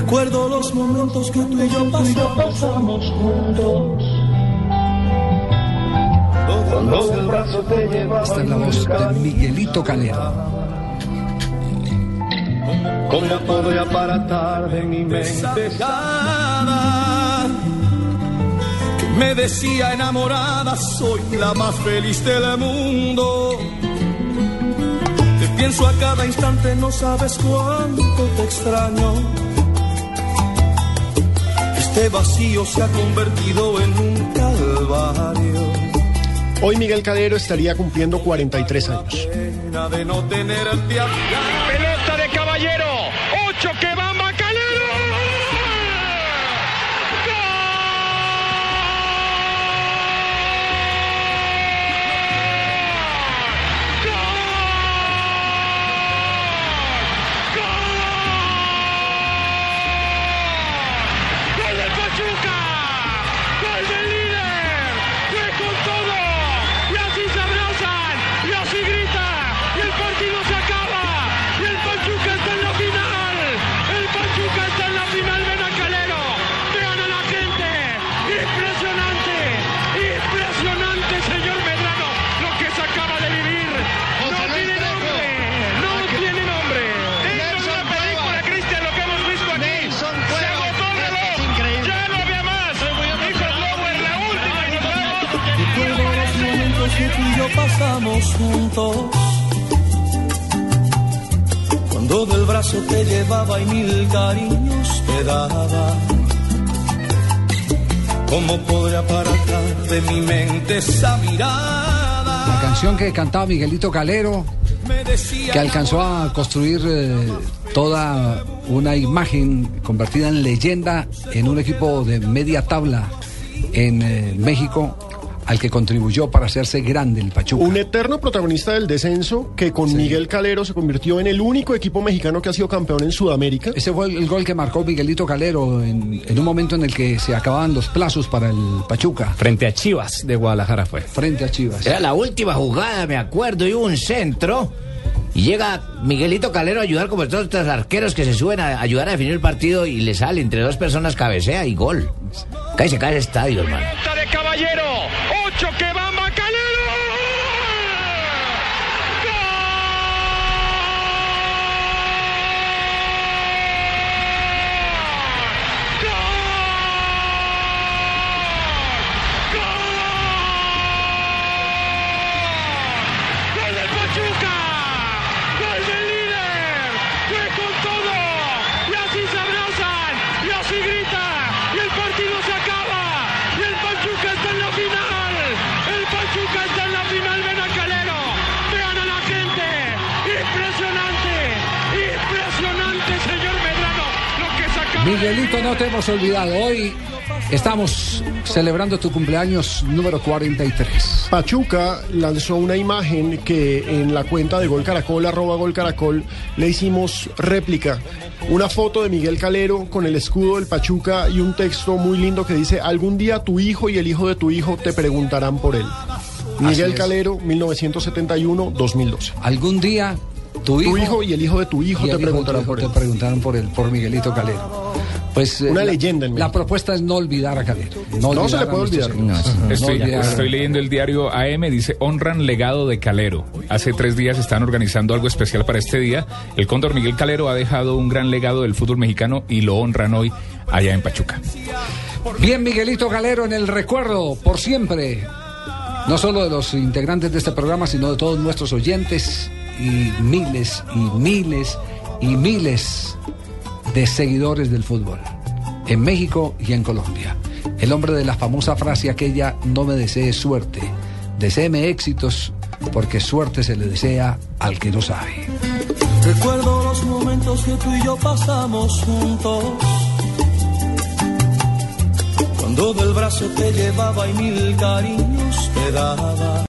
Recuerdo los momentos que tú y yo pasamos, juntos. Cuando del brazo te llevaba Esta es la voz de Miguelito Calero. ¿Cómo podría aparatar de mi mente? Que me decía enamorada, soy la más feliz del mundo. Te pienso a cada instante, no sabes cuánto te extraño. Este vacío se ha convertido en un calvario. Hoy Miguel Calero estaría cumpliendo 43 años. Pelota de caballero. Ocho que va yo pasamos juntos. Cuando del brazo te llevaba y mil cariños te daba. ¿Cómo podría apartar de mi mente esa La mirada? canción que cantaba Miguelito Calero, que alcanzó a construir eh, toda una imagen convertida en leyenda en un equipo de media tabla en eh, México, al que contribuyó para hacerse grande el Pachuca. Un eterno protagonista del descenso que con Miguel Calero se convirtió en el único equipo mexicano que ha sido campeón en Sudamérica. Ese fue el gol que marcó Miguelito Calero en, en un momento en el que se acababan los plazos para el Pachuca, Frente a Chivas de Guadalajara fue. frente a Chivas. Era la última jugada, me acuerdo, y hubo un centro. Y llega Miguelito Calero a ayudar como todos estos arqueros que se suben a ayudar a definir el partido y le sale entre dos personas cabecea y gol. Cae se cae el estadio, hermano. Pelota de caballero. Ocho que va Miguelito, no te hemos olvidado. Hoy estamos celebrando tu cumpleaños número 43. Pachuca lanzó una imagen que en la cuenta de Gol Caracol, arroba Gol Caracol, le hicimos réplica. Una foto de Miguel Calero con el escudo del Pachuca y un texto muy lindo que dice, algún día tu hijo y el hijo de tu hijo te preguntarán por él. Miguel. Calero, 1971-2012. Algún día tu hijo, Tu hijo y el hijo de tu hijo te hijo por te él. preguntaron por él, por Miguelito Calero. Pues eh, Una la- leyenda en La propuesta es no olvidar a Calero. No se le puede olvidar. No Estoy, olvidar. estoy leyendo el diario AM, dice honran legado de Calero. Hace tres días están organizando algo especial para este día. El cóndor Miguel Calero ha dejado un gran legado del fútbol mexicano y lo honran hoy allá en Pachuca. Bien, Miguelito Galero en el recuerdo, por siempre. No solo de los integrantes de este programa, sino de todos nuestros oyentes y miles y miles y miles de seguidores del fútbol. En México y en Colombia. El hombre de la famosa frase aquella, no me desee suerte, deséeme éxitos, porque suerte se le desea al que no sabe. Recuerdo los momentos que tú y yo pasamos juntos. Cuando del brazo te llevaba y mil cariños te daba.